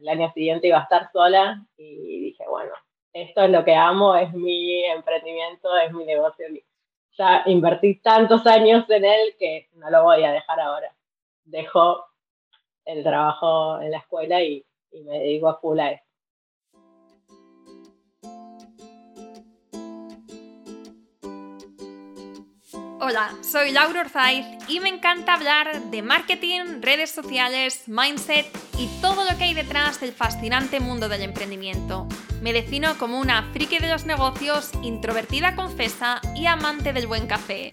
el año siguiente iba a estar sola y dije, bueno, esto es lo que amo, es mi emprendimiento, es mi negocio. Ya invertí tantos años en él que no lo voy a dejar ahora. Dejo el trabajo en la escuela y, me dedico a full a. Hola, soy Laura Orzaiz y me encanta hablar de marketing, redes sociales, mindset y todo lo que hay detrás del fascinante mundo del emprendimiento. Me defino como una friki de los negocios, introvertida confesa y amante del buen café.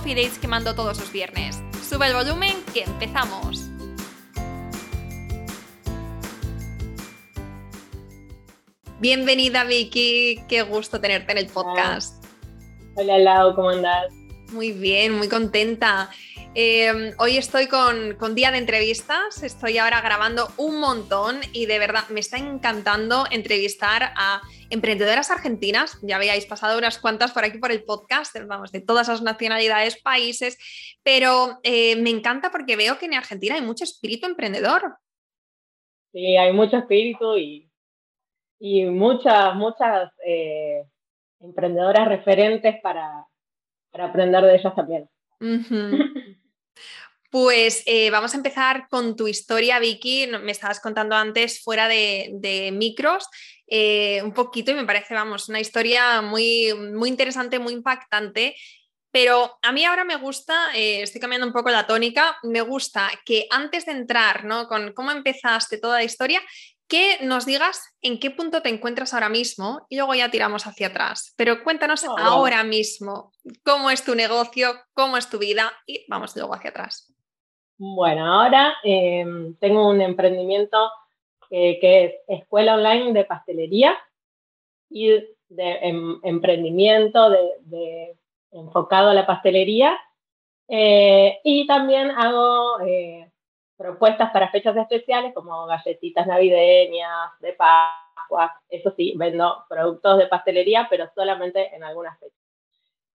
coffee dates que mando todos los viernes. Sube el volumen que empezamos. Bienvenida Vicky, qué gusto tenerte en el podcast. Hola Lau, ¿cómo andás? Muy bien, muy contenta. Em, hoy estoy con, con, día de entrevistas, estoy ahora grabando un montón y de verdad me está encantando entrevistar a emprendedoras argentinas. Ya habíais pasado unas cuantas por aquí por el podcast, vamos, de todas las nacionalidades, países, pero eh, me encanta porque veo que en Argentina hay mucho espíritu emprendedor. Sí, hay mucho espíritu y, y muchas, muchas eh, emprendedoras referentes para, para aprender de ellas también. Pues eh, vamos a empezar con tu historia, Vicky. Me estabas contando antes fuera de, micros eh, un poquito y me parece, vamos, una historia muy, muy interesante, muy impactante. Pero a mí ahora me gusta, eh, estoy cambiando un poco la tónica, me gusta que antes de entrar ¿no? con cómo empezaste toda la historia, que nos digas en qué punto te encuentras ahora mismo y luego ya tiramos hacia atrás. Pero cuéntanos oh, ahora mismo cómo es tu negocio, cómo es tu vida y vamos luego hacia atrás. Bueno, ahora em, tengo un emprendimiento que es escuela online de pastelería y de em, emprendimiento de, enfocado a la pastelería. Eh, y también hago eh, propuestas para fechas especiales como galletitas navideñas, de Pascua. Eso sí, vendo productos de pastelería, pero solamente en algunas fechas.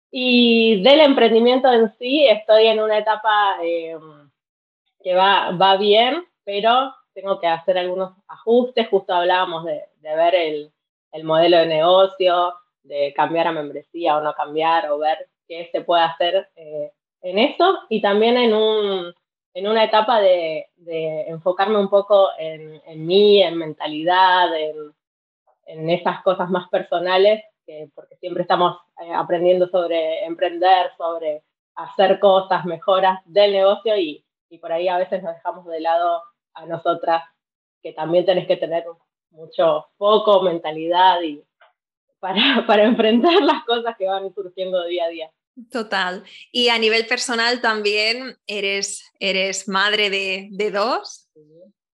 Y del emprendimiento en sí, estoy en una etapa em, que va, va bien, pero tengo que hacer algunos ajustes. Justo hablábamos de, de ver el, el, modelo de negocio, de cambiar a membresía o no cambiar, o ver qué se puede hacer eh, en eso. Y también en, un, en una etapa de, de enfocarme un poco en, en mí, en mentalidad, en, en esas cosas más personales, que, porque siempre estamos eh, aprendiendo sobre emprender, sobre hacer cosas, mejoras del negocio y y por ahí a veces nos dejamos de lado a nosotras, que también tenés que tener mucho foco, mentalidad y para, para enfrentar las cosas que van surgiendo día a día. Total. Y a nivel personal también eres, eres madre de, de dos.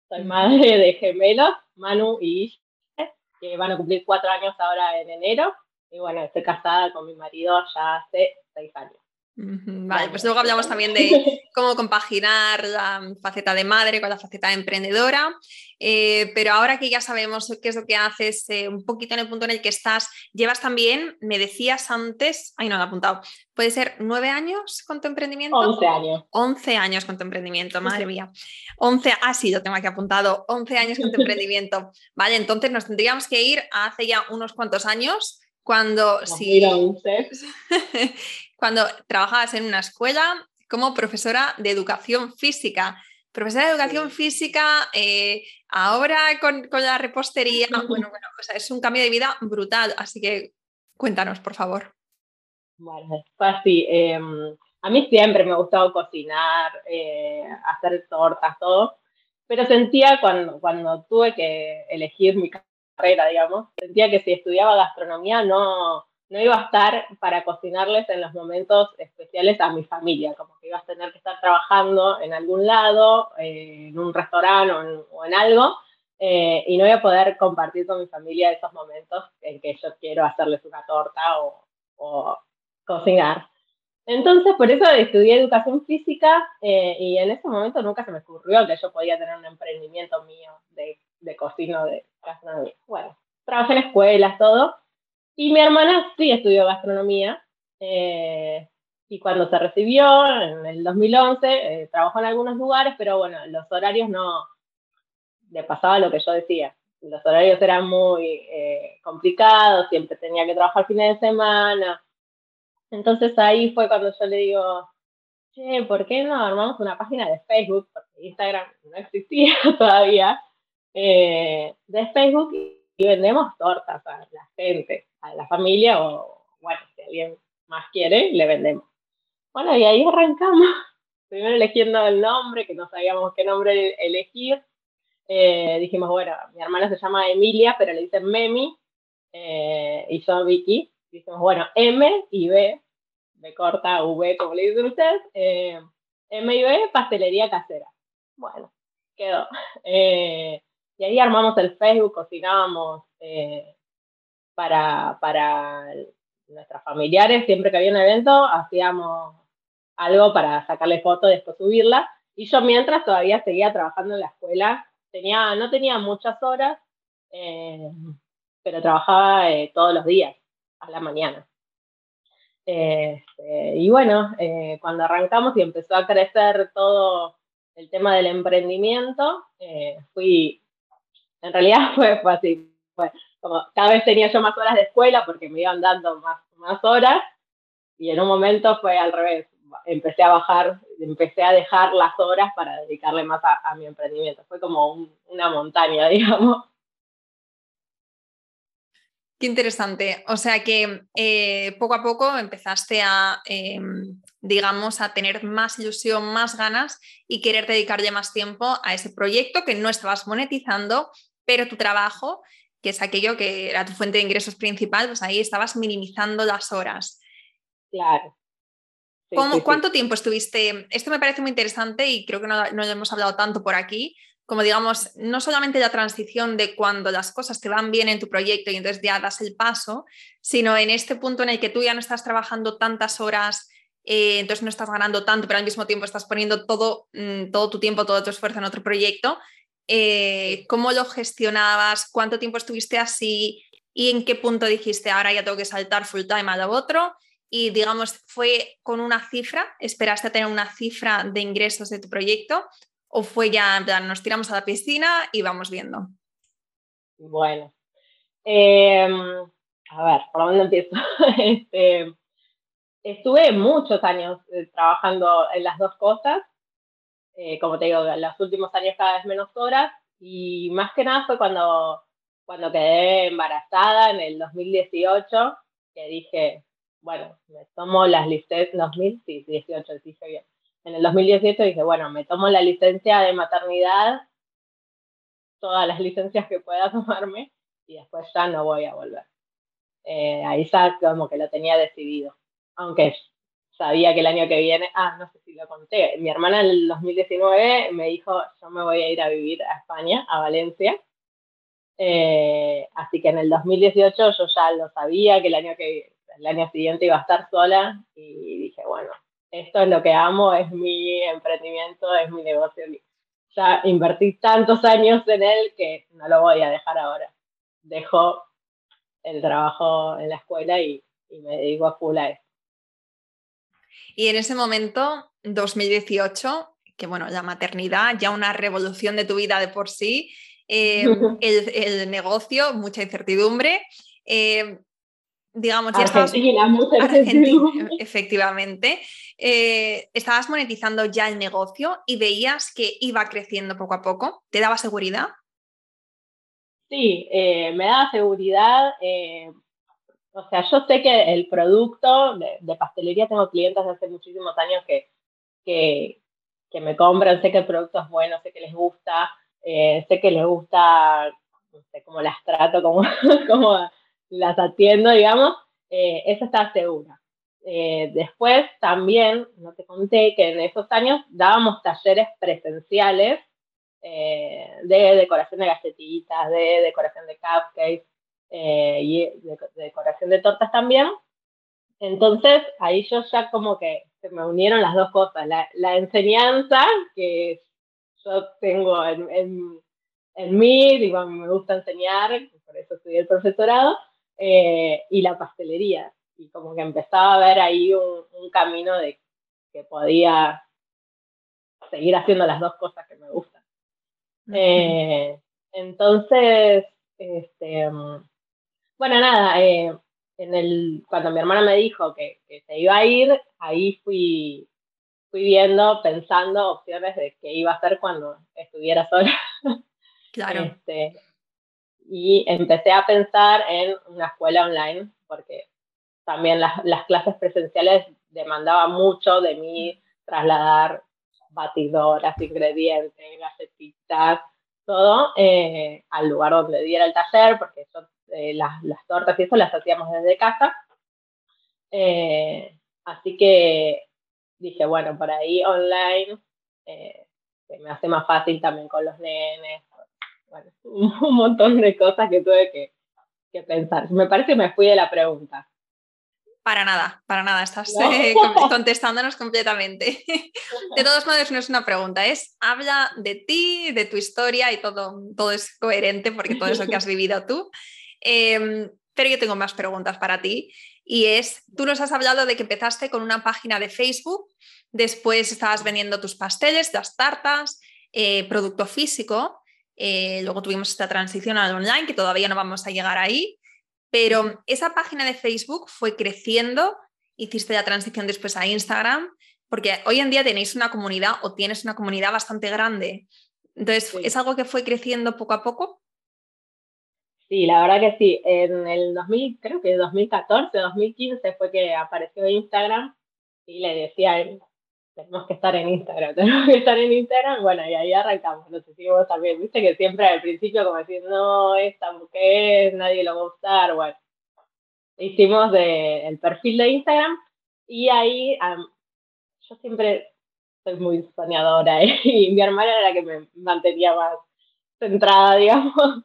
Soy madre de gemelos, Manu y Ishe, que van a cumplir cuatro años ahora en enero. Y bueno, estoy casada con mi marido ya hace seis años. Vale, pues luego hablamos también de cómo compaginar la faceta de madre con la faceta de emprendedora, eh, pero ahora que ya sabemos qué es lo que haces, eh, un poquito en el punto en el que estás, llevas también, me decías antes, ay no lo he apuntado, puede ser nueve años con tu emprendimiento. Once años. Once años con tu emprendimiento, madre mía. Once, ah sí, lo tengo aquí apuntado, once años con tu emprendimiento. Vale, entonces nos tendríamos que ir hace ya unos cuantos años cuando sí, cuando trabajabas en una escuela como profesora de educación física. Profesora de educación física, eh, ahora con, la repostería, bueno, bueno, es un cambio de vida brutal, así que cuéntanos, por favor. Bueno, fácil. Em, a mí siempre me ha gustado cocinar, eh, hacer tortas, todo, pero sentía cuando, cuando tuve que elegir mi carrera, digamos. Sentía que si estudiaba gastronomía no, no iba a estar para cocinarles en los momentos especiales a mi familia, como que ibas a tener que estar trabajando en algún lado, eh, en un restaurante o en, algo, eh, y no voy a poder compartir con mi familia esos momentos en que yo quiero hacerles una torta o, o cocinar. Entonces, por eso estudié educación física eh, y en ese momento nunca se me ocurrió que yo podía tener un emprendimiento mío de, de cocina, de. Bueno, trabajé en escuelas, todo. Y mi hermana sí estudió gastronomía. Eh, y cuando se recibió, en el 2011, eh, trabajó en algunos lugares, pero bueno, los horarios no, le pasaba lo que yo decía. Los horarios eran muy complicados, siempre tenía que trabajar fines de semana, entonces ahí fue cuando yo le digo, che, ¿por qué no armamos una página de Facebook? Porque Instagram no existía todavía, eh, de Facebook y vendemos tortas a la gente, a la familia o, bueno, si alguien más quiere, le vendemos. Bueno, y ahí arrancamos, primero eligiendo el nombre, que no sabíamos qué nombre elegir. Eh, dijimos, bueno, mi hermana se llama Emilia, pero le dicen Memi, eh, y yo Vicky. Dijimos, bueno, M y B B corta, V, como le dicen ustedes, eh, M y B, pastelería casera. Bueno, quedó. Eh, y ahí armamos el Facebook, cocinábamos eh, para, para nuestras familiares, siempre que había un evento, hacíamos algo para sacarle fotos y después subirla. Y yo mientras todavía seguía trabajando en la escuela, tenía, no tenía muchas horas, pero trabajaba todos los días, a la mañana. Este, y bueno, eh, cuando arrancamos y empezó a crecer todo el tema del emprendimiento, eh, fui, en realidad fue, así, fue como cada vez tenía yo más horas de escuela porque me iban dando más, más horas y en un momento fue al revés, empecé a bajar, empecé a dejar las horas para dedicarle más a, a mi emprendimiento, fue como una montaña, digamos. Qué interesante. O sea que eh, poco a poco empezaste a, em, digamos, a tener más ilusión, más ganas y querer dedicarle más tiempo a ese proyecto que no estabas monetizando, pero tu trabajo, que es aquello que era tu fuente de ingresos principal, pues ahí estabas minimizando las horas. Claro. ¿Cuánto tiempo estuviste? Esto me parece muy interesante y creo que no, no lo hemos hablado tanto por aquí como digamos, no solamente la transición de cuando las cosas te van bien en tu proyecto y entonces ya das el paso, sino en este punto en el que tú ya no estás trabajando tantas horas, eh, entonces no estás ganando tanto, pero al mismo tiempo estás poniendo todo, mm, todo tu tiempo, todo tu esfuerzo en otro proyecto. Eh, ¿Cómo lo gestionabas? ¿Cuánto tiempo estuviste así? ¿Y en qué punto dijiste, ahora ya tengo que saltar full time a lo otro? Y digamos, ¿fue con una cifra? ¿Esperaste a tener una cifra de ingresos de tu proyecto? ¿O fue ya, nos tiramos a la piscina y vamos viendo? Bueno, em, a ver, ¿por dónde empiezo? este, estuve muchos años eh, trabajando en las dos cosas. Eh, como te digo, en los últimos años cada vez menos horas. Y más que nada fue cuando, cuando quedé embarazada en el 2018, que dije, bueno, me tomo las licencias, 2018, dije bien en el 2018 dije, bueno, me tomo la licencia de maternidad, todas las licencias que pueda tomarme, y después ya no voy a volver. Eh, ahí ya como que lo tenía decidido. Aunque sabía que el año que viene, ah, no sé si lo conté, mi hermana en el 2019 me dijo, yo me voy a ir a vivir a España, a Valencia. Eh, así que en el 2018 yo ya lo sabía que el año que el año siguiente iba a estar sola y dije, bueno, esto es lo que amo, es mi emprendimiento, es mi negocio. Ya invertí tantos años en él que no lo voy a dejar ahora. Dejo el trabajo en la escuela y, me dedico a full a eso. Y en ese momento, 2018, que bueno, la maternidad, ya una revolución de tu vida de por sí, eh, el, negocio, mucha incertidumbre. Eh, digamos, ya Argentina, efectivamente. Eh, estabas monetizando ya el negocio y veías que iba creciendo poco a poco. ¿Te daba seguridad? Sí, eh, me daba seguridad. Eh, o sea, yo sé que el producto de, pastelería, tengo clientes hace muchísimos años que, que, me compran, sé que el producto es bueno, sé que les gusta, sé que les gusta, sé cómo las trato, cómo, cómo las atiendo, digamos, eh, esa está segura. Eh, después también, no te conté que en esos años dábamos talleres presenciales eh, de decoración de galletitas, de decoración de cupcakes eh, y de, decoración de tortas también. Entonces ahí yo ya como que se me unieron las dos cosas, la, la enseñanza que yo tengo en, en, en mí, digo, me gusta enseñar, por eso estudié el profesorado, eh, y la pastelería. Y como que empezaba a ver ahí un, un camino de que podía seguir haciendo las dos cosas que me gustan. Eh, entonces, este, bueno, nada, eh, en el, cuando mi hermana me dijo que, que, se iba a ir, ahí fui, fui viendo, pensando opciones de qué iba a hacer cuando estuviera sola. Claro. Este, y empecé a pensar en una escuela online, porque también las, las clases presenciales demandaban mucho de mí trasladar batidoras, ingredientes, galletitas, todo eh, al lugar donde diera el taller, porque eso, eh, las, las, tortas y eso las hacíamos desde casa. Eh, así que dije, bueno, por ahí online eh, se me hace más fácil también con los nenes. Bueno, un montón de cosas que tuve que, que pensar. Me parece que me fui de la pregunta. Para nada, para nada, estás no. eh, contestándonos completamente. De todos modos, no es una pregunta, es habla de ti, de tu historia y todo, todo es coherente porque todo eso que has vivido tú. Eh, pero yo tengo más preguntas para ti y es, tú nos has hablado de que empezaste con una página de Facebook, después estabas vendiendo tus pasteles, las tartas, eh, producto físico, eh, luego tuvimos esta transición al online que todavía no vamos a llegar ahí. Pero esa página de Facebook fue creciendo, hiciste la transición después a Instagram, porque hoy en día tenéis una comunidad o tienes una comunidad bastante grande. Entonces, sí. ¿es algo que fue creciendo poco a poco? Sí, la verdad que sí. En el 2000, creo que 2014, 2015 fue que apareció Instagram y le decía tenemos que estar en Instagram, tenemos que estar en Instagram, bueno, y ahí arrancamos, no sé si vos también, viste que siempre al principio como decir, no, esta mujer, nadie lo va a usar, bueno, hicimos el perfil de Instagram y ahí yo siempre soy muy soñadora y mi hermana era la que me mantenía más centrada, digamos,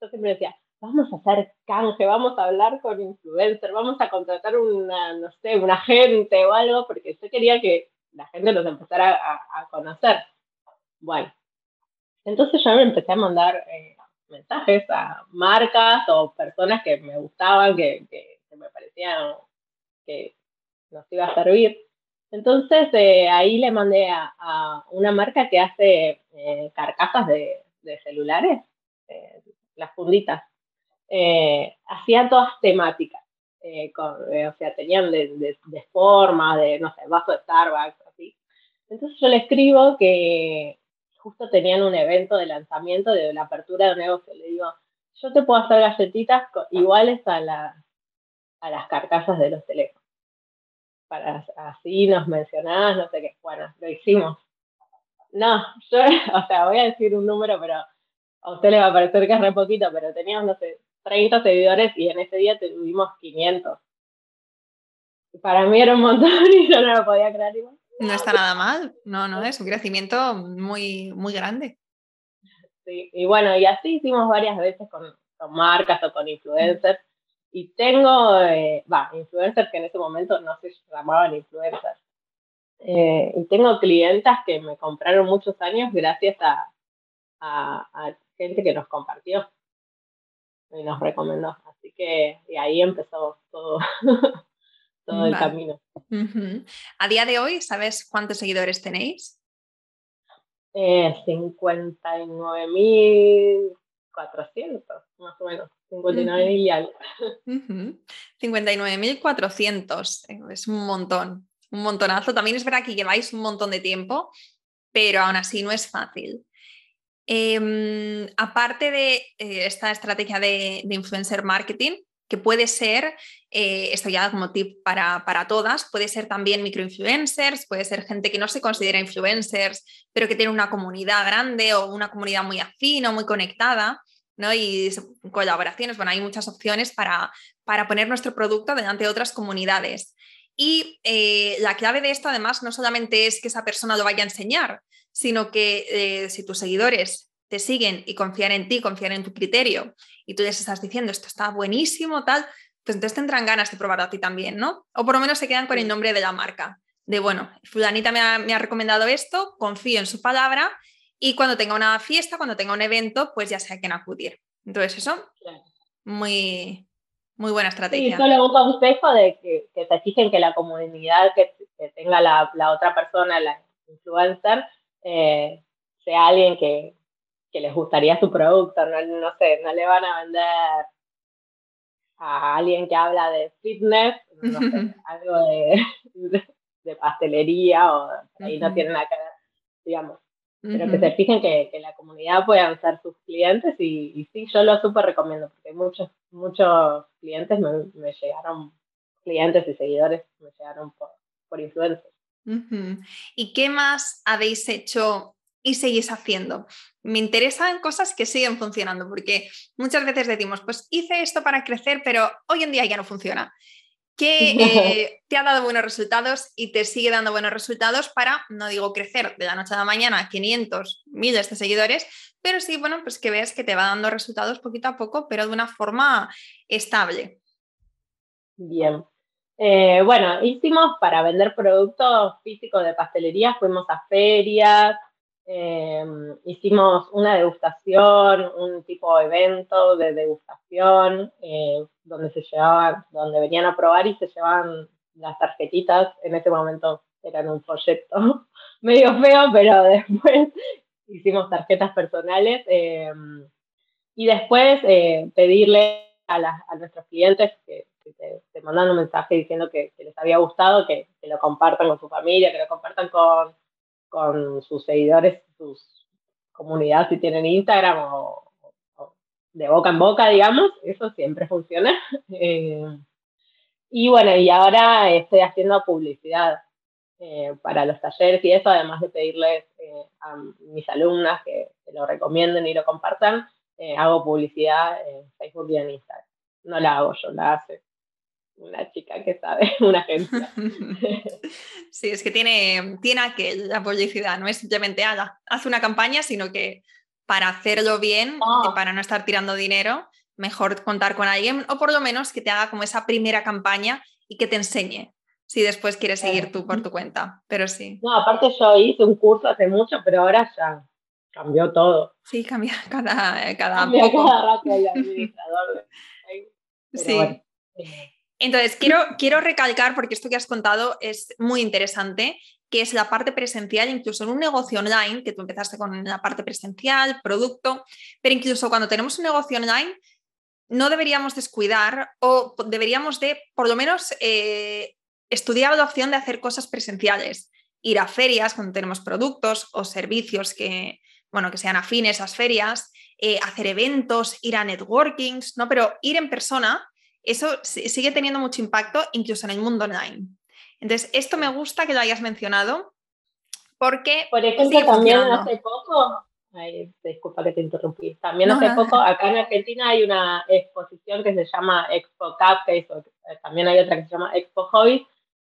yo siempre decía, vamos a hacer canje, vamos a hablar con influencer, vamos a contratar una, no sé, un agente o algo, porque yo quería que la gente nos empezara a, a conocer. Bueno, entonces yo me empecé a mandar eh, mensajes a marcas o personas que me gustaban, que, que, que, me parecían que nos iba a servir. Entonces eh, ahí le mandé a, a, una marca que hace eh, carcasas de, de celulares, eh, las funditas. hacían todas temáticas. Eh, con, eh, o sea, tenían de, de, de, forma, de, no sé, vaso de Starbucks, así. Entonces yo le escribo que justo tenían un evento de lanzamiento de la apertura de negocio. Le digo, yo te puedo hacer galletitas iguales a, la, a las carcasas de los teléfonos. Para así nos mencionás, no sé qué. Bueno, lo hicimos. No, yo, o sea, voy a decir un número, pero a usted le va a parecer que es re poquito, pero teníamos, no sé, 30 seguidores y en ese día tuvimos 500. Para mí era un montón y yo no lo podía creer igual. No está nada mal, no, no, es un crecimiento muy, muy grande. Sí, y bueno, y así hicimos varias veces con, con marcas o con influencers. Y tengo, va, eh, influencers que en ese momento no se llamaban influencers. Eh, y tengo clientas que me compraron muchos años gracias a, a, a gente que nos compartió y nos recomendó. Así que y ahí empezó todo, todo el camino. Uh -huh. A día de hoy, ¿sabes cuántos seguidores tenéis? Eh, 59.400, más o menos. 59.000 y algo. Uh -huh. 59.400, es un montón, un montonazo. También es verdad que lleváis un montón de tiempo, pero aún así no es fácil. Eh, aparte de eh, esta estrategia de, de, influencer marketing, que puede ser, eh, esto ya como tip para, para, todas, puede ser también microinfluencers, puede ser gente que no se considera influencers, pero que tiene una comunidad grande o una comunidad muy afín o muy conectada. ¿no? Y colaboraciones, bueno, hay muchas opciones para, para poner nuestro producto delante de otras comunidades. Y eh, la clave de esto, además, no solamente es que esa persona lo vaya a enseñar, sino que eh, si tus seguidores te siguen y confían en ti, confían en tu criterio y tú les estás diciendo esto está buenísimo, tal, pues entonces tendrán ganas de probarlo a ti también, ¿no? O por lo menos se quedan con el nombre de la marca. De bueno, fulanita me ha, me ha recomendado esto, confío en su palabra y cuando tenga una fiesta, cuando tenga un evento, pues ya sé a quién acudir. Entonces eso, muy, muy buena estrategia. Y solo un consejo de que, que se fijen que la comunidad que, tenga la, la, otra persona, la influencer, eh, sea alguien que, que, les gustaría su producto, no, no sé, no le van a vender a alguien que habla de fitness, no sé, algo de, de, pastelería o ahí no tiene nada que ver, digamos. Pero que se fijen que, que, la comunidad puedan ser sus clientes y, y sí, yo lo súper recomiendo porque muchos, muchos clientes me, me, llegaron, clientes y seguidores me llegaron por, por influencers. ¿Y qué más habéis hecho y seguís haciendo? Me interesan cosas que siguen funcionando porque muchas veces decimos, pues hice esto para crecer, pero hoy en día ya no funciona que eh, te ha dado buenos resultados y te sigue dando buenos resultados para, no digo crecer de la noche a la mañana 500, miles de seguidores, pero sí, bueno, pues que ves que te va dando resultados poquito a poco, pero de una forma estable. Bien. Eh, bueno, hicimos para vender productos físicos de pastelería, fuimos a ferias, eh, hicimos una degustación, un tipo de evento de degustación, eh, donde se llevaban, donde venían a probar y se llevaban las tarjetitas. En ese momento eran un folleto medio feo, pero después hicimos tarjetas personales. Y después pedirle a, nuestros clientes que, te, te, mandan un mensaje diciendo que, les había gustado, que, que lo compartan con su familia, que lo compartan con con sus seguidores, sus comunidades si tienen Instagram o, de boca en boca, digamos, eso siempre funciona. Eh, y bueno, y ahora estoy haciendo publicidad eh, para los talleres y eso, además de pedirles eh, a mis alumnas que, que, lo recomienden y lo compartan, hago publicidad en Facebook y en Instagram. No la hago yo, la hace una chica que sabe, una agencia. Sí, es que tiene, tiene aquel, la publicidad, no es simplemente haga, haz una campaña, sino que para hacerlo bien, oh. para no estar tirando dinero, mejor contar con alguien o por lo menos que te haga como esa primera campaña y que te enseñe si después quieres seguir tú por tu cuenta, pero sí. No, aparte yo hice un curso hace mucho, pero ahora ya cambió todo. Sí, cambia cada, cada cambia poco. cada rato el administrador. sí. Bueno. Entonces, quiero, quiero recalcar, porque esto que has contado es muy interesante, que es la parte presencial, incluso en un negocio online, que tú empezaste con la parte presencial, producto, pero incluso cuando tenemos un negocio online, no deberíamos descuidar o deberíamos de, por lo menos, eh, estudiar la opción de hacer cosas presenciales, ir a ferias cuando tenemos productos o servicios que, bueno, que sean afines a las ferias, eh, hacer eventos, ir a networkings, ¿no? Pero ir en persona eso sigue teniendo mucho impacto incluso en el mundo online. Entonces, esto me gusta que lo hayas mencionado porque... Por ejemplo, también hace poco, ay, disculpa que te interrumpí, también hace poco acá en Argentina hay una exposición que se llama Expo Cupcakes, también hay otra que se llama Expo Hobbies,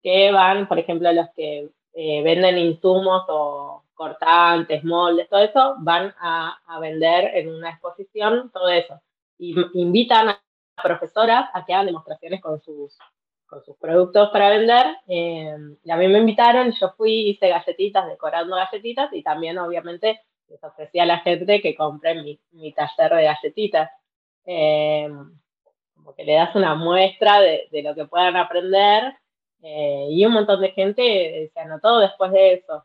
que van, por ejemplo, los que eh, venden insumos o cortantes, moldes, todo eso, van a, a vender en una exposición todo eso. Y invitan a profesoras a que hagan demostraciones con sus, con sus productos para vender. Eh, y a mí me invitaron, yo fui, hice galletitas, decorando galletitas y también obviamente les ofrecía a la gente que compre mi, mi taller de galletitas. Eh, como que le das una muestra de, de lo que puedan aprender eh, y un montón de gente se anotó después de eso.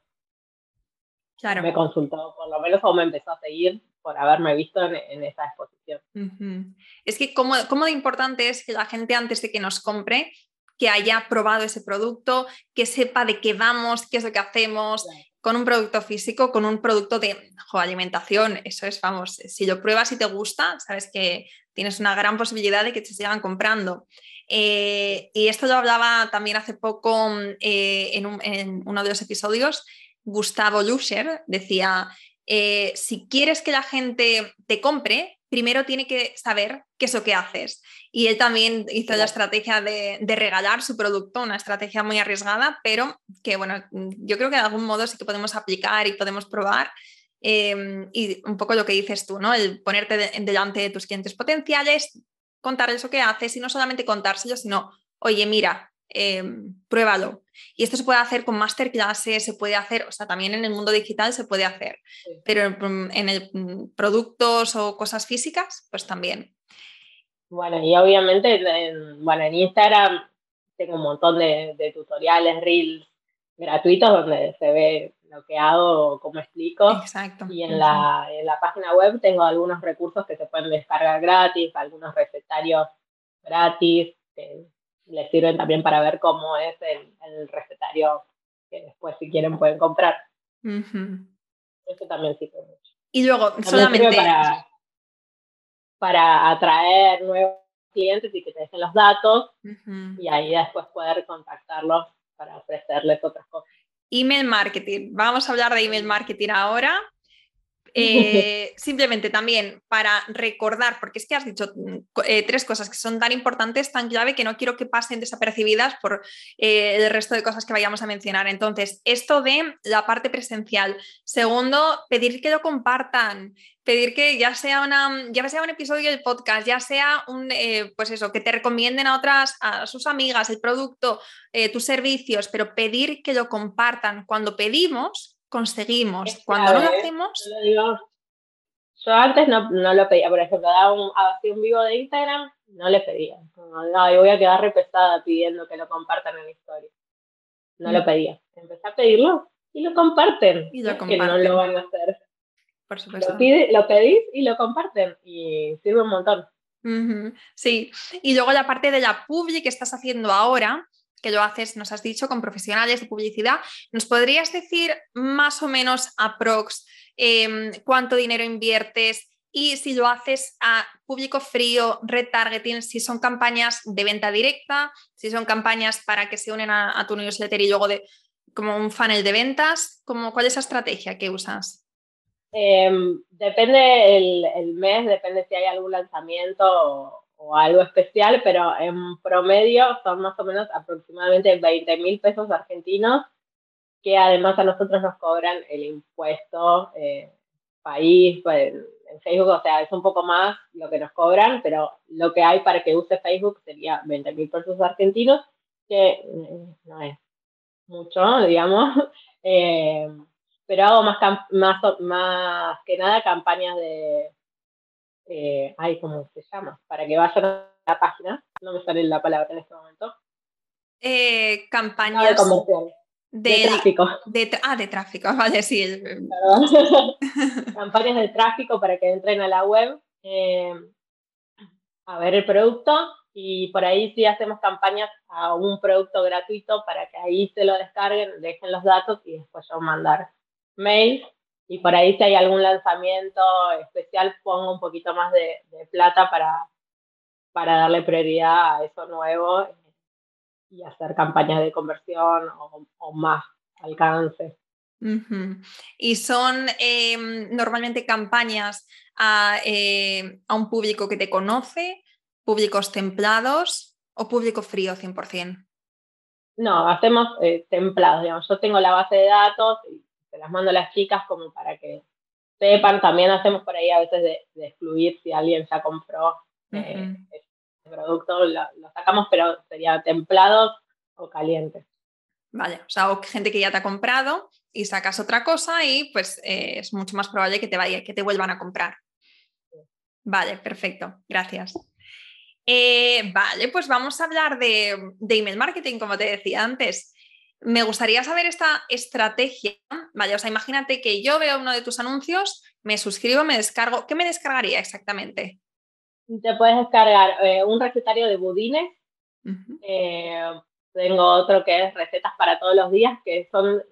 Claro. Me consultó por lo menos o me empezó a seguir por haberme visto en, en esa exposición. Es que cómo, cómo de importante es que la gente antes de que nos compre, que haya probado ese producto, que sepa de qué vamos, qué es lo que hacemos, con un producto físico, con un producto de alimentación. Eso es, vamos, si lo pruebas y te gusta, sabes que tienes una gran posibilidad de que te sigan comprando. Eh, y esto lo hablaba también hace poco eh, en, en, uno de los episodios. Gustavo Luscher decía, eh, si quieres que la gente te compre, primero tiene que saber qué es lo que haces. Y él también hizo la estrategia de, regalar su producto, una estrategia muy arriesgada, pero que bueno, yo creo que de algún modo sí que podemos aplicar y podemos probar. Em, y un poco lo que dices tú, ¿no? El ponerte delante de tus clientes potenciales, contarles lo que haces y no solamente contárselo, sino, oye, mira, Em, pruébalo. Y esto se puede hacer con masterclasses, se puede hacer, o sea, también en el mundo digital se puede hacer, pero en, el, mm, productos o cosas físicas, pues también. Bueno, y obviamente en, bueno, en Instagram tengo un montón de, tutoriales, reels gratuitos donde se ve lo que hago, cómo explico. Exacto. Y en la, en la página web tengo algunos recursos que se pueden descargar gratis, algunos recetarios gratis, que les sirven también para ver cómo es el, recetario que después si quieren pueden comprar. Eso también sirve mucho. Y luego, solamente... Para, atraer nuevos clientes y que te dejen los datos y ahí después poder contactarlos para ofrecerles otras cosas. Email marketing. Vamos a hablar de email marketing ahora. Eh, simplemente también para recordar, porque es que has dicho mm, eh, tres cosas que son tan importantes, tan clave, que no quiero que pasen desapercibidas por eh, el resto de cosas que vayamos a mencionar. Entonces, esto de la parte presencial. Segundo, pedir que lo compartan. Pedir que ya sea, una, ya sea un episodio del podcast, ya sea un, pues eso, que te recomienden a otras, a sus amigas, el producto, tus servicios, pero pedir que lo compartan. Cuando pedimos, conseguimos. Cuando no lo hacemos... yo antes no, lo pedía, por ejemplo, daba un, hacía un vivo de Instagram, no le pedía. No, y voy a quedar repesada pidiendo que lo compartan en la historia. No lo mm. pedía. Empecé a pedirlo y lo comparten. Y lo Que no lo van a hacer. Por supuesto. Lo, lo pedís y lo comparten y sirve un montón. Sí, y luego la parte de la publi que estás haciendo ahora, que lo haces, nos has dicho, con profesionales de publicidad. ¿Nos podrías decir más o menos aprox eh, cuánto dinero inviertes y si lo haces a público frío, retargeting, si son campañas de venta directa, si son campañas para que se unen a, tu newsletter y luego de como un funnel de ventas? Como, ¿Cuál es la estrategia que usas? Em, depende el, mes, depende si hay algún lanzamiento algo especial, pero en promedio son más o menos aproximadamente 20 mil pesos argentinos, que además a nosotros nos cobran el impuesto eh, país, pues, en Facebook, o sea, es un poco más lo que nos cobran, pero lo que hay para que use Facebook sería 20 mil pesos argentinos, que eh, no es mucho, digamos, eh, pero hago más, más, más que nada campañas de eh, ay, ¿cómo se llama? Para que vayan a la página, no me sale la palabra en este momento. Eh, campañas de, tráfico. ah, de tráfico, vale, sí. campañas de tráfico para que entren a la web eh, a ver el producto y por ahí sí hacemos campañas a un producto gratuito para que ahí se lo descarguen, dejen los datos y después yo mandar mails y por ahí si hay algún lanzamiento especial pongo un poquito más de, plata para, para darle prioridad a eso nuevo y hacer campañas de conversión o, más alcance. Y son em, normalmente campañas a, eh, a, un público que te conoce, públicos templados o público frío 100%. No, hacemos eh, templados, digamos. Yo tengo la base de datos y se las mando a las chicas como para que sepan. También hacemos por ahí a veces de, excluir si alguien ya compró eh, el producto, lo, sacamos, pero sería templados o calientes. Vale, o sea, o gente que ya te ha comprado y sacas otra cosa y pues eh, es mucho más probable que te, vaya, que te vuelvan a comprar. Vale, perfecto, gracias. Eh, vale, pues vamos a hablar de, de, email marketing, como te decía antes. Me gustaría saber esta estrategia. Vale, o sea, imagínate que yo veo uno de tus anuncios, me suscribo, me descargo. ¿Qué me descargaría exactamente? Te puedes descargar eh, un recetario de budines. Eh, tengo otro que es recetas para todos los días, que son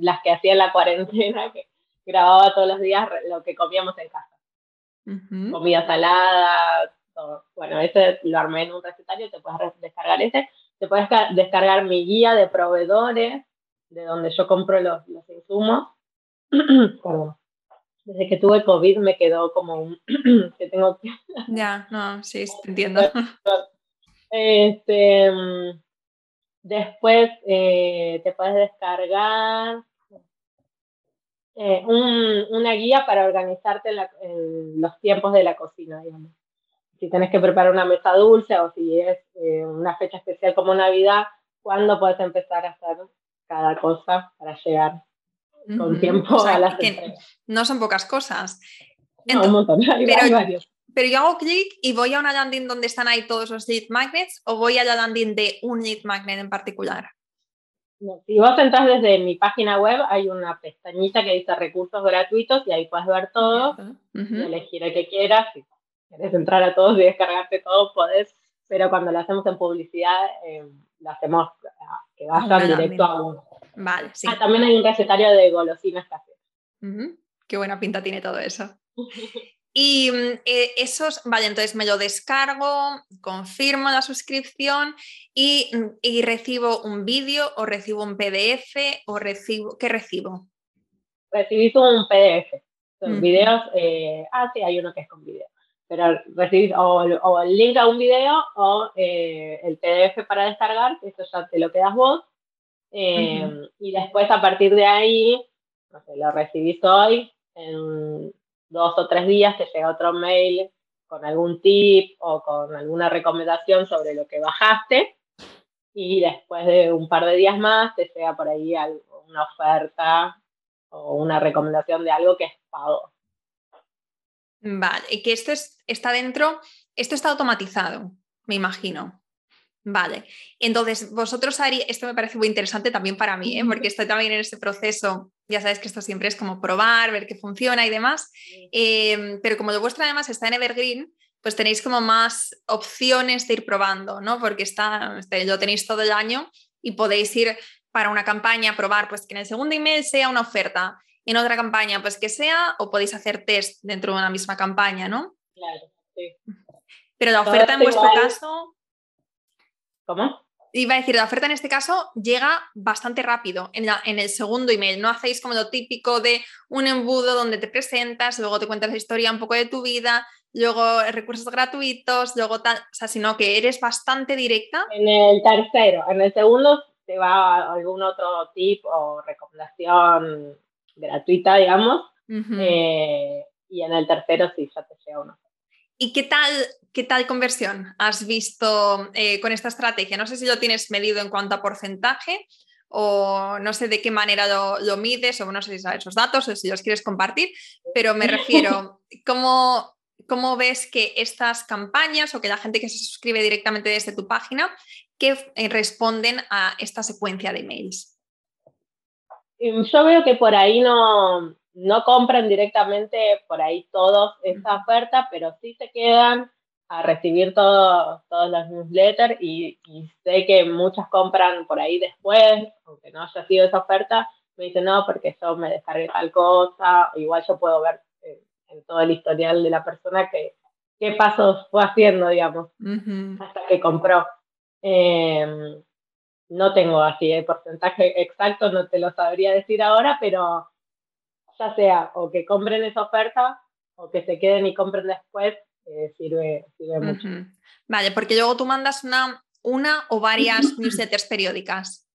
las que hacía en la cuarentena, que grababa todos los días lo que comíamos en casa. Comida salada, todo. Bueno, ese lo armé en un recetario, te puedes descargar ese te puedes descargar mi guía de proveedores, de donde yo compro los, los insumos. desde que tuve COVID me quedó como un que tengo que... Ya, no, sí, te entiendo. Este, mm, después eh, te puedes descargar eh, una guía para organizarte en, los tiempos de la cocina, digamos. Si tenés que preparar una mesa dulce o si es eh, una fecha especial como Navidad, ¿cuándo puedes empezar a hacer cada cosa para llegar con tiempo a las No son pocas cosas. un montón, hay varios pero yo hago clic y voy a una landing donde están ahí todos los lead magnets o voy a la landing de un lead magnet en particular. si vos entras desde mi página web, hay una pestañita que dice recursos gratuitos y ahí puedes ver todo y elegir el que quieras. Si quieres entrar a todos y descargarte todo, podés, pero cuando lo hacemos en publicidad, eh, lo hacemos que vayan directo a uno. Vale, sí. Ah, también hay un recetario de golosinas caseras. Qué buena pinta tiene todo eso. Y mm, eh, esos, vale, entonces me lo descargo, confirmo la suscripción y, mm, y recibo un vídeo o recibo un PDF o recibo, ¿qué recibo? Recibís un PDF. Son videos, eh, ah, sí, hay uno que es con video. Pero recibís o, el link a un video o eh, el PDF para descargar, que eso ya te lo quedas vos. Em, y después a partir de ahí, no sé, lo recibís hoy, en dos o tres días te llega otro mail con algún tip o con alguna recomendación sobre lo que bajaste y después de un par de días más te llega por ahí una oferta o una recomendación de algo que es pago. Vale, y que esto es, está dentro, esto está automatizado, me imagino. Vale, entonces vosotros haríais, esto me parece muy interesante también para mí, ¿eh? porque estoy también en ese proceso, ya sabes que esto siempre es como probar, ver qué funciona y demás, em, pero como lo vuestro además está en Evergreen, pues tenéis como más opciones de ir probando, ¿no? Porque está, este, lo tenéis todo el año y podéis ir para una campaña, probar, pues que en el segundo email sea una oferta, en otra campaña, pues que sea, o podéis hacer test dentro de una misma campaña, ¿no? Claro, sí. Pero la oferta en vuestro caso ¿Cómo? Iba a decir, la oferta en este caso llega bastante rápido en, en, el segundo email. No hacéis como lo típico de un embudo donde te presentas, luego te cuentas la historia un poco de tu vida, luego recursos gratuitos, luego tal, o sea, sino que eres bastante directa. En el tercero, en el segundo te va algún otro tip o recomendación gratuita, digamos. Eh, y en el tercero sí, ya te llega uno. ¿Y qué tal, qué tal conversión has visto eh, con esta estrategia? No sé si lo tienes medido en cuanto a porcentaje o no sé de qué manera lo, mides o no sé si sabes esos datos o si los quieres compartir, pero me refiero, ¿cómo, ¿cómo ves que estas campañas o que la gente que se suscribe directamente desde tu página, que responden a esta secuencia de emails? Yo veo que por ahí no, no compran directamente por ahí todos esa oferta, pero sí se quedan a recibir todos los newsletters y, sé que muchas compran por ahí después, aunque no haya sido esa oferta, me dicen, no, porque yo me descargué tal cosa, igual yo puedo ver en, todo el historial de la persona que, qué pasos fue haciendo, digamos, hasta que compró. Em, no tengo así el porcentaje exacto, no te lo sabría decir ahora, pero ya sea o que compren esa oferta o que se queden y compren después, eh, sirve, mucho. Vale, porque luego tú mandas una, una o varias newsletters periódicas.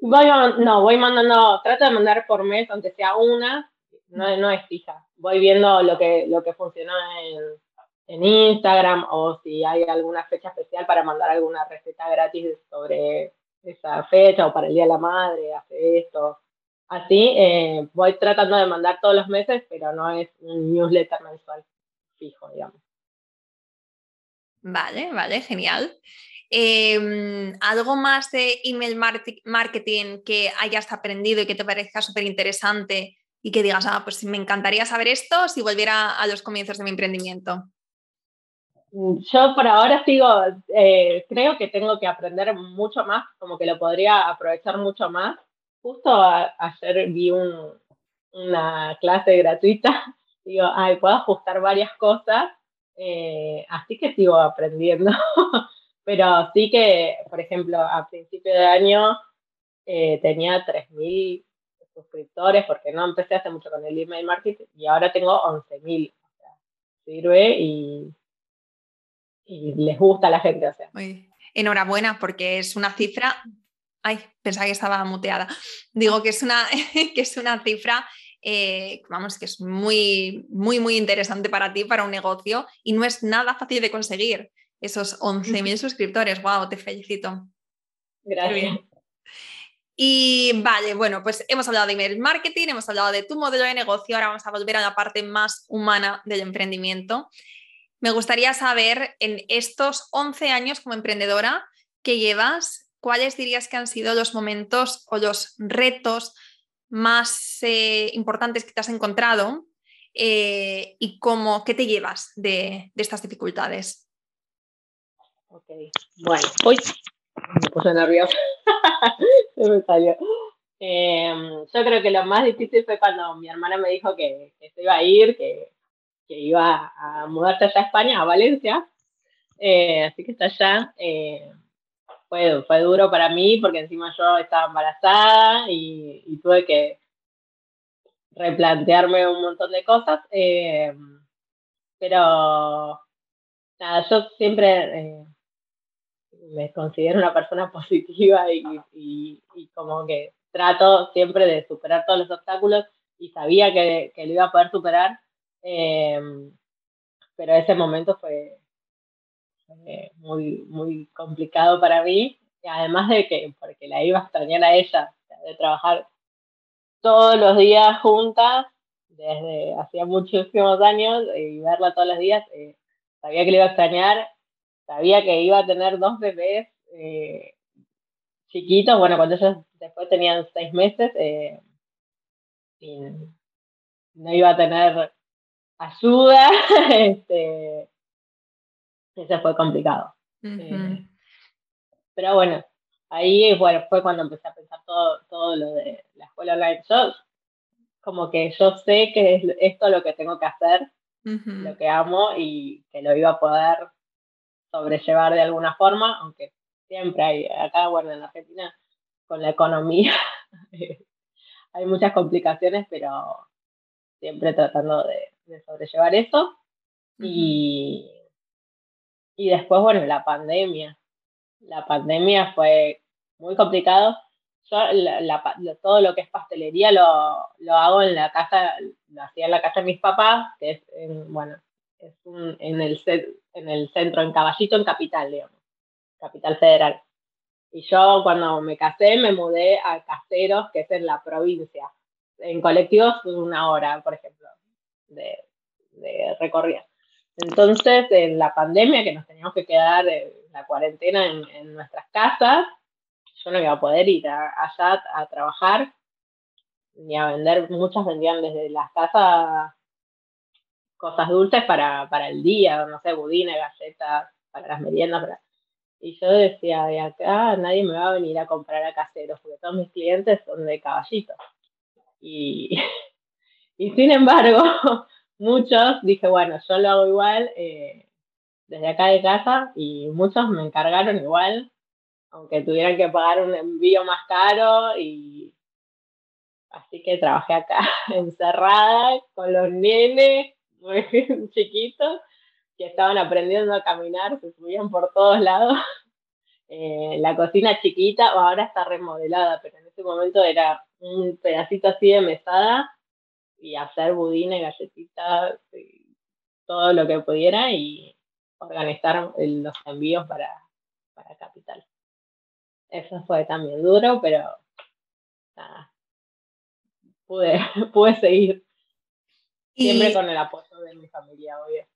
Voy, no, voy mandando, trato de mandar por mes, aunque sea una, no, no es fija. Voy viendo lo que, lo que funcionó en, en Instagram o si hay alguna fecha especial para mandar alguna receta gratis sobre esa fecha o para el Día de la Madre, hace esto. Así eh, voy tratando de mandar todos los meses, pero no es un newsletter mensual fijo, digamos. Vale, vale, genial. Em, ¿Algo más de email marketing que hayas aprendido y que te parezca súper interesante y que digas, ah, pues me encantaría saber esto si volviera a los comienzos de mi emprendimiento? Yo por ahora sigo, eh, creo que tengo que aprender mucho más, como que lo podría aprovechar mucho más justo ayer vi una clase gratuita, digo, ay, puedo ajustar varias cosas, eh, así que sigo aprendiendo. Pero sí que, por ejemplo, a principio de año eh, tenía 3.000 suscriptores, porque no empecé hace mucho con el email marketing y ahora tengo 11.000. O sirve y, y les gusta a la gente. O sea. enhorabuena, porque es una cifra. Ay, pensaba que estaba muteada. Digo que es una, que es una cifra eh, vamos, que es muy, muy, muy interesante para ti, para un negocio, y no es nada fácil de conseguir esos 11.000 suscriptores. ¡Wow! Te felicito. Gracias. Y vale, bueno, pues hemos hablado de email marketing, hemos hablado de tu modelo de negocio, ahora vamos a volver a la parte más humana del emprendimiento. Me gustaría saber en estos 11 años como emprendedora que llevas, ¿cuáles dirías que han sido los momentos o los retos más eh, importantes que te has encontrado eh, y cómo, qué te llevas de, estas dificultades? Ok, bueno, hoy me puse nerviosa, se me salió. Em, yo creo que lo más difícil fue cuando mi hermana me dijo que, se iba a ir, que, iba a mudarse allá a España, a Valencia, eh, así que está allá fue, duro para mí porque encima yo estaba embarazada y, tuve que replantearme un montón de cosas. Eh, pero nada, yo siempre eh, me considero una persona positiva y, como que trato siempre de superar todos los obstáculos y sabía que, lo iba a poder superar. Eh, pero ese momento fue, eh, muy, muy complicado para mí, y además de que, porque la iba a extrañar a ella, de trabajar todos los días juntas, desde hacía muchísimos años, y verla todos los días, eh, sabía que le iba a extrañar, sabía que iba a tener dos bebés eh, chiquitos, bueno, cuando ellos después tenían seis meses, y no iba a tener ayuda, este, ese fue complicado. Eh, pero bueno, ahí bueno, fue cuando empecé a pensar todo, todo lo de la escuela online. Yo, como que yo sé que es esto lo que tengo que hacer, lo que amo y que lo iba a poder sobrellevar de alguna forma, aunque siempre hay, acá, bueno, en Argentina, con la economía, hay muchas complicaciones, pero siempre tratando de, sobrellevar eso. Y y después, bueno, la pandemia. La pandemia fue muy complicado. Yo todo lo que es pastelería lo, lo, hago en la casa, lo hacía en la casa de mis papás, que es, en, bueno, es en, el, en el centro, en Caballito, en Capital, digamos, Capital Federal. Y yo cuando me casé me mudé a Caseros, que es en la provincia. En colectivos una hora, por ejemplo, de, de recorrida. Entonces, en la pandemia, que nos teníamos que quedar en la cuarentena en, nuestras casas, yo no iba a poder ir allá a trabajar ni a vender. Muchas vendían desde las casas cosas dulces para, para el día, no sé, budines, galletas, para las meriendas. Y yo decía, de acá nadie me va a venir a comprar a caseros, porque todos mis clientes son de caballitos. Y, y sin embargo, muchos dije, bueno, yo lo hago igual eh, desde acá de casa y muchos me encargaron igual, aunque tuvieran que pagar un envío más caro y así que trabajé acá encerrada con los nenes muy chiquitos que estaban aprendiendo a caminar, se subían por todos lados. Eh, la cocina chiquita, ahora está remodelada, pero en ese momento era un pedacito así de mesada y hacer budines, galletitas, y todo lo que pudiera y organizar los envíos para, para Capital. Eso fue también duro, pero nada, pude, pude seguir. Siempre con el apoyo de mi familia, obvio.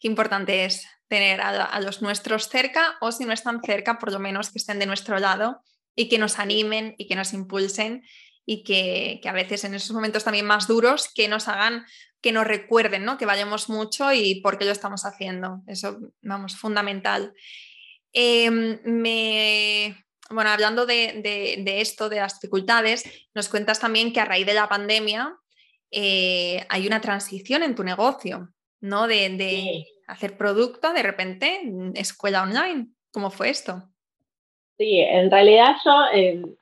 Qué importante es tener a, a, los nuestros cerca o si no están cerca, por lo menos que estén de nuestro lado y que nos animen y que nos impulsen y que, a veces en esos momentos también más duros que nos hagan, que nos recuerden, ¿no? Que vayamos mucho y por qué lo estamos haciendo. Eso, vamos, fundamental. Em, me, bueno, hablando de, esto, de las dificultades, nos cuentas también que a raíz de la pandemia eh, hay una transición en tu negocio, ¿no? De, de hacer producto, de repente, escuela online. ¿Cómo fue esto? Sí, en realidad yo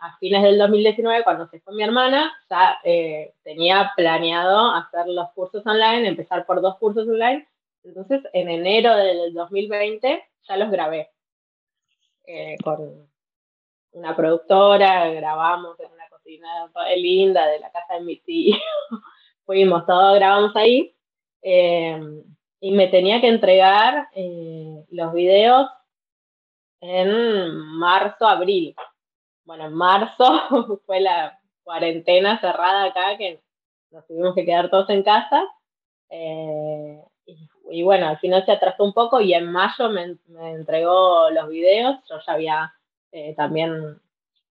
a fines del 2019, cuando se fue mi hermana, ya eh, tenía planeado hacer los cursos online, empezar por dos cursos online. Entonces, en enero del 2020 ya los grabé eh, con una productora, grabamos en una cocina linda de la casa de mi tío. Fuimos todos, grabamos ahí. Eh, y me tenía que entregar los videos en marzo, abril. Bueno, en marzo fue la cuarentena cerrada acá, que nos tuvimos que quedar todos en casa. Eh, y, bueno, al final se atrasó un poco y en mayo me, entregó los videos. Yo ya había eh, también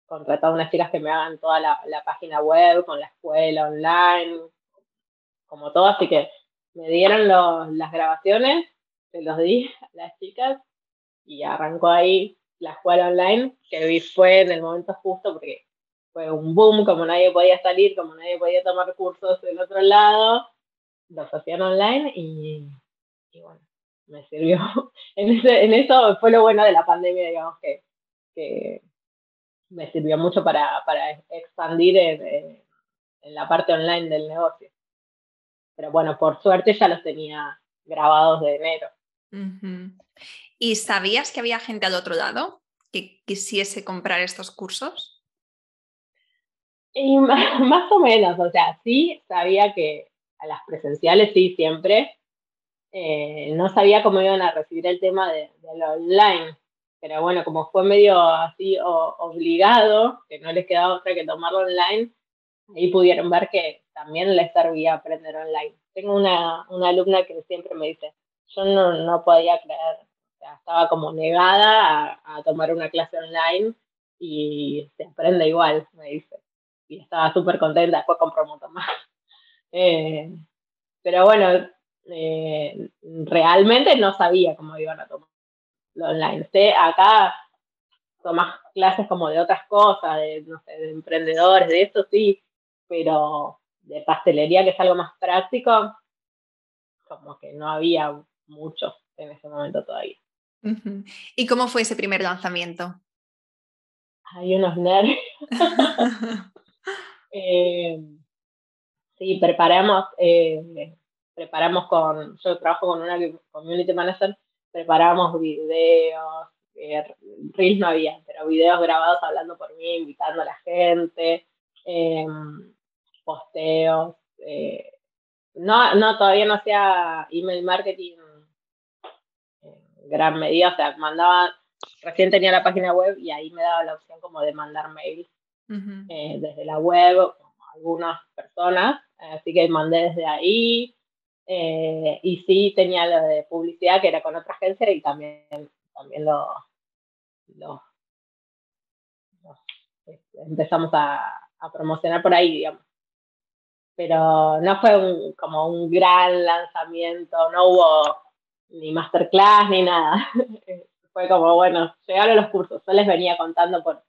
contratado unas chicas que me hagan toda la, página web con la escuela online, como todo, así que me dieron las grabaciones, se los di a las chicas y arrancó ahí la escuela online, que fue en el momento justo porque fue un boom, como nadie podía salir, como nadie podía tomar cursos del otro lado, los hacían online y, bueno, me sirvió. En, eso fue lo bueno de la pandemia, digamos, que, que me sirvió mucho para, para expandir en, la parte online del negocio. Pero bueno, por suerte ya los tenía grabados de enero. ¿Y sabías que había gente al otro lado que quisiese comprar estos cursos? Y más, o menos, o sea, sí sabía que a las presenciales sí, siempre. Eh, no sabía cómo iban a recibir el tema de, lo online, pero bueno, como fue medio así obligado, que no les quedaba otra que tomarlo online, ahí pudieron ver que también les servía aprender online. Tengo una, una alumna que siempre me dice, yo no, no podía creer estaba como negada a, tomar una clase online y se aprende igual, me dice. Y estaba súper contenta, después compró montón más. Eh, pero bueno, eh, realmente no sabía cómo iban a tomar lo online. acá tomas clases como de otras cosas, de, no sé, de emprendedores, de eso sí, pero de pastelería, que es algo más práctico, como que no había mucho en ese momento todavía. ¿Y cómo fue ese primer lanzamiento? Hay unos nervios. Eh, sí, preparamos, eh, preparamos con, yo trabajo con una community manager, preparamos videos, eh, reels no había, pero videos grabados hablando por mí, invitando a la gente, em, posteos. no, no, todavía no hacía email marketing gran medida, o sea, mandaba, recién tenía la página web y ahí me daba la opción como de mandar mails eh, desde la web, como algunas personas, así que mandé desde ahí, eh, y sí tenía lo de publicidad que era con otra agencia y también, también lo, este, empezamos a, promocionar por ahí, digamos. Pero no fue como un gran lanzamiento, no hubo ni masterclass ni nada. Fue como, bueno, llegaron los cursos. Yo les venía contando por,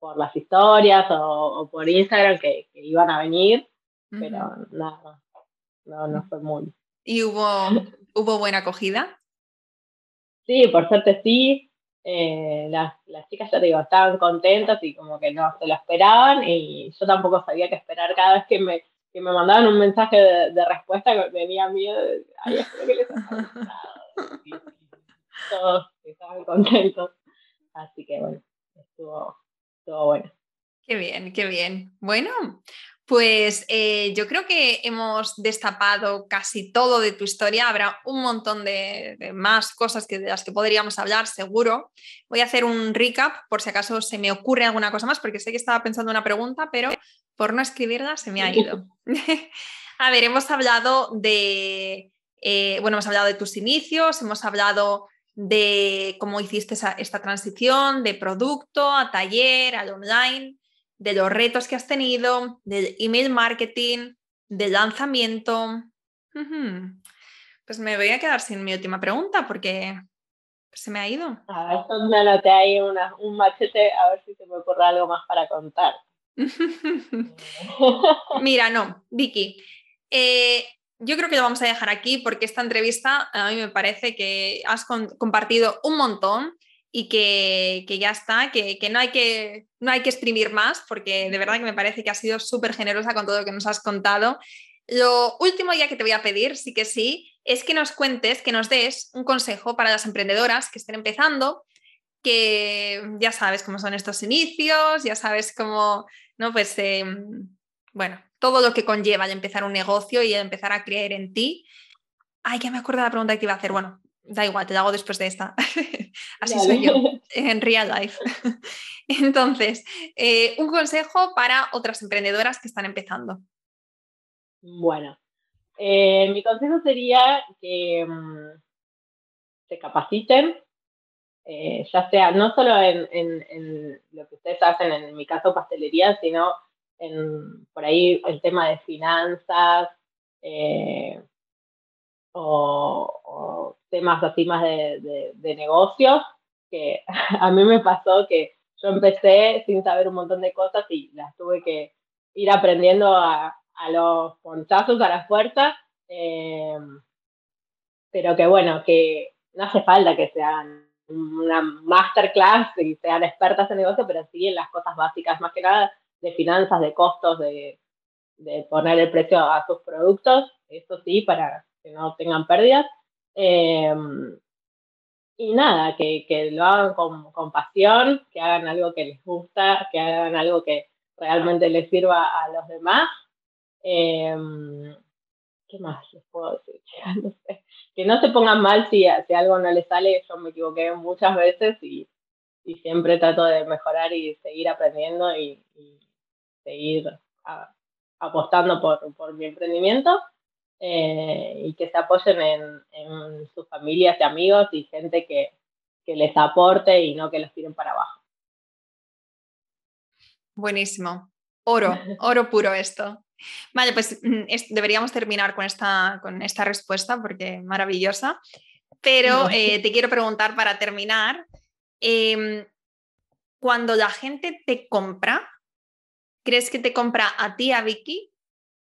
por las historias o, por Instagram que, iban a venir, pero nada, no, no fue muy. ¿Y hubo, hubo buena acogida? Sí, por suerte sí. Eh, las, las, chicas, ya te digo, estaban contentas y como que no se lo esperaban y yo tampoco sabía qué esperar cada vez que me, que me mandaban un mensaje de, de respuesta, tenía miedo, ay, espero que les haya todos estaban contentos. Así que bueno, estuvo, estuvo bueno. Qué bien, qué bien. Bueno, pues eh, yo creo que hemos destapado casi todo de tu historia. Habrá un montón de, más cosas que, de las que podríamos hablar, seguro. Voy a hacer un recap por si acaso se me ocurre alguna cosa más, porque sé que estaba pensando una pregunta, pero por no escribirla se me ha ido. a ver, hemos hablado de eh, bueno, hemos hablado de tus inicios, hemos hablado de cómo hiciste esta transición de producto a taller, al online, de los retos que has tenido, del email marketing, del lanzamiento. Pues me voy a quedar sin mi última pregunta porque se me ha ido. A ver, me anoté ahí un machete a ver si se me ocurre algo más para contar. Mira, no, Vicky. Eh, yo creo que lo vamos a dejar aquí porque esta entrevista a mí me parece que has compartido un montón y que, ya está, que, no, hay que no hay que exprimir más, porque de verdad que me parece que has sido súper generosa con todo lo que nos has contado. Lo último ya que te voy a pedir, sí que sí, es que nos cuentes, que nos des un consejo para las emprendedoras que estén empezando, que ya sabes cómo son estos inicios, ya sabes cómo, ¿no? Pues, em, bueno, todo lo que conlleva el empezar un negocio y el empezar a creer en ti. Ay, que me acuerdo de la pregunta que iba a hacer. Bueno, da igual, te la hago después de esta. Así soy yo, en real life. Entonces, eh, un consejo para otras emprendedoras que están empezando. Bueno, eh, mi consejo sería que mm, se capaciten, eh, ya sea no solo en, lo que ustedes hacen, en mi caso pastelería, sino en por ahí el tema de finanzas o, temas así más de, de negocios, que a mí me pasó que yo empecé sin saber un montón de cosas y las tuve que ir aprendiendo a, a los ponchazos, a las puertas, eh, pero que bueno, que no hace falta que sean una masterclass y sean expertas en negocio, pero sí en las cosas básicas, más que nada de finanzas, de costos, de, de poner el precio a sus productos, eso sí, para que no tengan pérdidas. Eh, y nada, que, que lo hagan con, con, pasión, que hagan algo que les gusta, que hagan algo que realmente les sirva a los demás Em, ¿Qué más les puedo decir? Que no se pongan mal si, si algo no les sale. Yo me equivoqué muchas veces y, y siempre trato de mejorar y seguir aprendiendo y, seguir apostando por, por, mi emprendimiento. Eh, y que se apoyen en, en, sus familias y amigos y gente que, que les aporte y no que los tiren para abajo. Buenísimo. Oro, oro puro esto. Vale, pues mm, deberíamos terminar con esta, con esta respuesta porque maravillosa. Pero eh, te quiero preguntar para terminar, em, cuando la gente te compra, ¿crees que te compra a ti, a Vicky?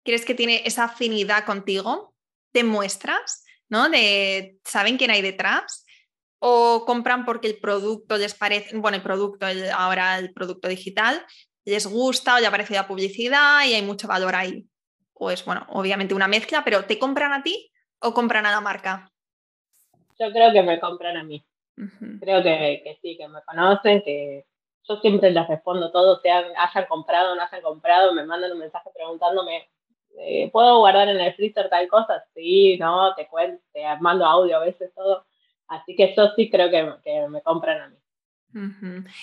¿Crees que tiene esa afinidad contigo? ¿Te muestras? ¿No? De, ¿Saben quién hay detrás? ¿O compran porque el producto les parece, bueno, el producto, ahora el producto digital, les gusta o ya aparece la publicidad y hay mucho valor ahí. Pues bueno, obviamente una mezcla, pero ¿te compran a ti o compran a la marca? Yo creo que me compran a mí. Creo que, sí, que me conocen, que yo siempre les respondo todo, sean, hayan comprado o no hayan comprado, me mandan un mensaje preguntándome, eh, ¿puedo guardar en el freezer tal cosa? Sí, no, te cuento, te mando audio a veces, todo. Así que yo sí creo que me compran a mí.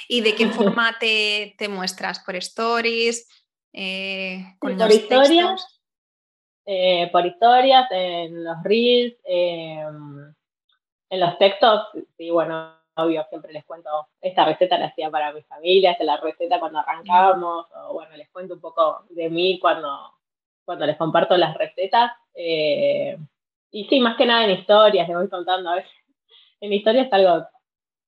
¿Y de qué forma te, muestras? ¿Por stories? Eh, por historias. Eh, por historias, en los reels, en los textos, sí, bueno, obvio, siempre les cuento, esta receta la hacía para mi familia, esta la receta cuando arrancábamos, o bueno, les cuento un poco de mí cuando, cuando les comparto las recetas. Eh, y sí, más que nada en historias, les voy contando a veces. En historias algo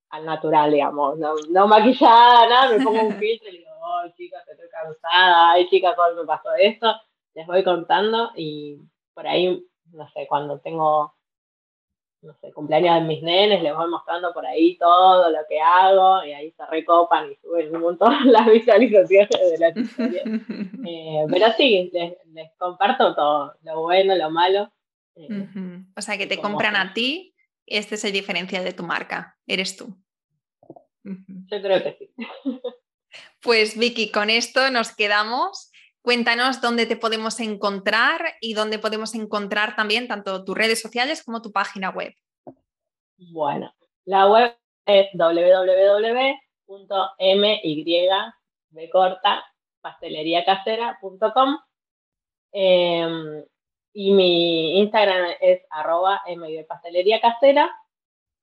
al natural, digamos, no, no maquillada, nada, me pongo un filtro y digo, oh, chicas, estoy cansada, ay, chicas, ¿cómo me pasó esto? Les voy contando y por ahí, no sé, cuando tengo, no sé, cumpleaños de mis nenes, les voy mostrando por ahí todo lo que hago y ahí se recopan y suben un montón las visualizaciones de la historia. Eh, pero sí, les, comparto todo, lo bueno, lo malo. Eh, o sea, que te compran a ti este es el diferencial de tu marca, eres tú. Yo creo que sí. Pues Vicky, con esto nos quedamos. Cuéntanos dónde te podemos encontrar y dónde podemos encontrar también tanto tus redes sociales como tu página web. Bueno, la web es www.my.pasteleriacasera.com y mi Instagram es arroba pastelería casera.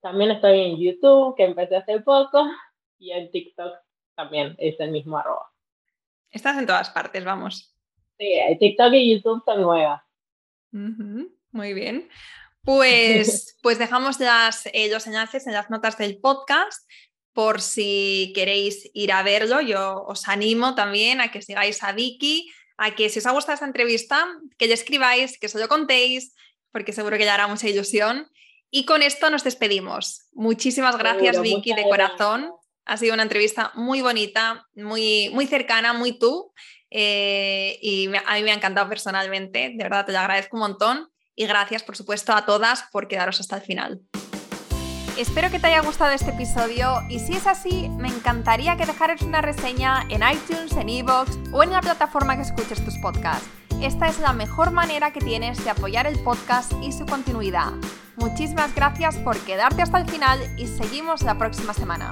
También estoy en YouTube, que empecé hace poco, y en TikTok también es el mismo arroba. Estás en todas partes, vamos. Sí, TikTok y YouTube son nuevas. muy bien. Pues, pues dejamos las, eh, los enlaces en las notas del podcast por si queréis ir a verlo. Yo os animo también a que sigáis a Vicky a que si os ha gustado esta entrevista, que le escribáis, que se lo contéis, porque seguro que le hará mucha ilusión. Y con esto nos despedimos. Muchísimas gracias, Vicky, de corazón. Ha sido una entrevista muy bonita, muy, muy cercana, muy tú. Eh, y a mí me ha encantado personalmente. De verdad, te lo agradezco un montón. Y gracias, por supuesto, a todas por quedaros hasta el final. Espero que te haya gustado este episodio y si es así, me encantaría que dejaras una reseña en iTunes, en Evox o en la plataforma que escuches tus podcasts. Esta es la mejor manera que tienes de apoyar el podcast y su continuidad. Muchísimas gracias por quedarte hasta el final y seguimos la próxima semana.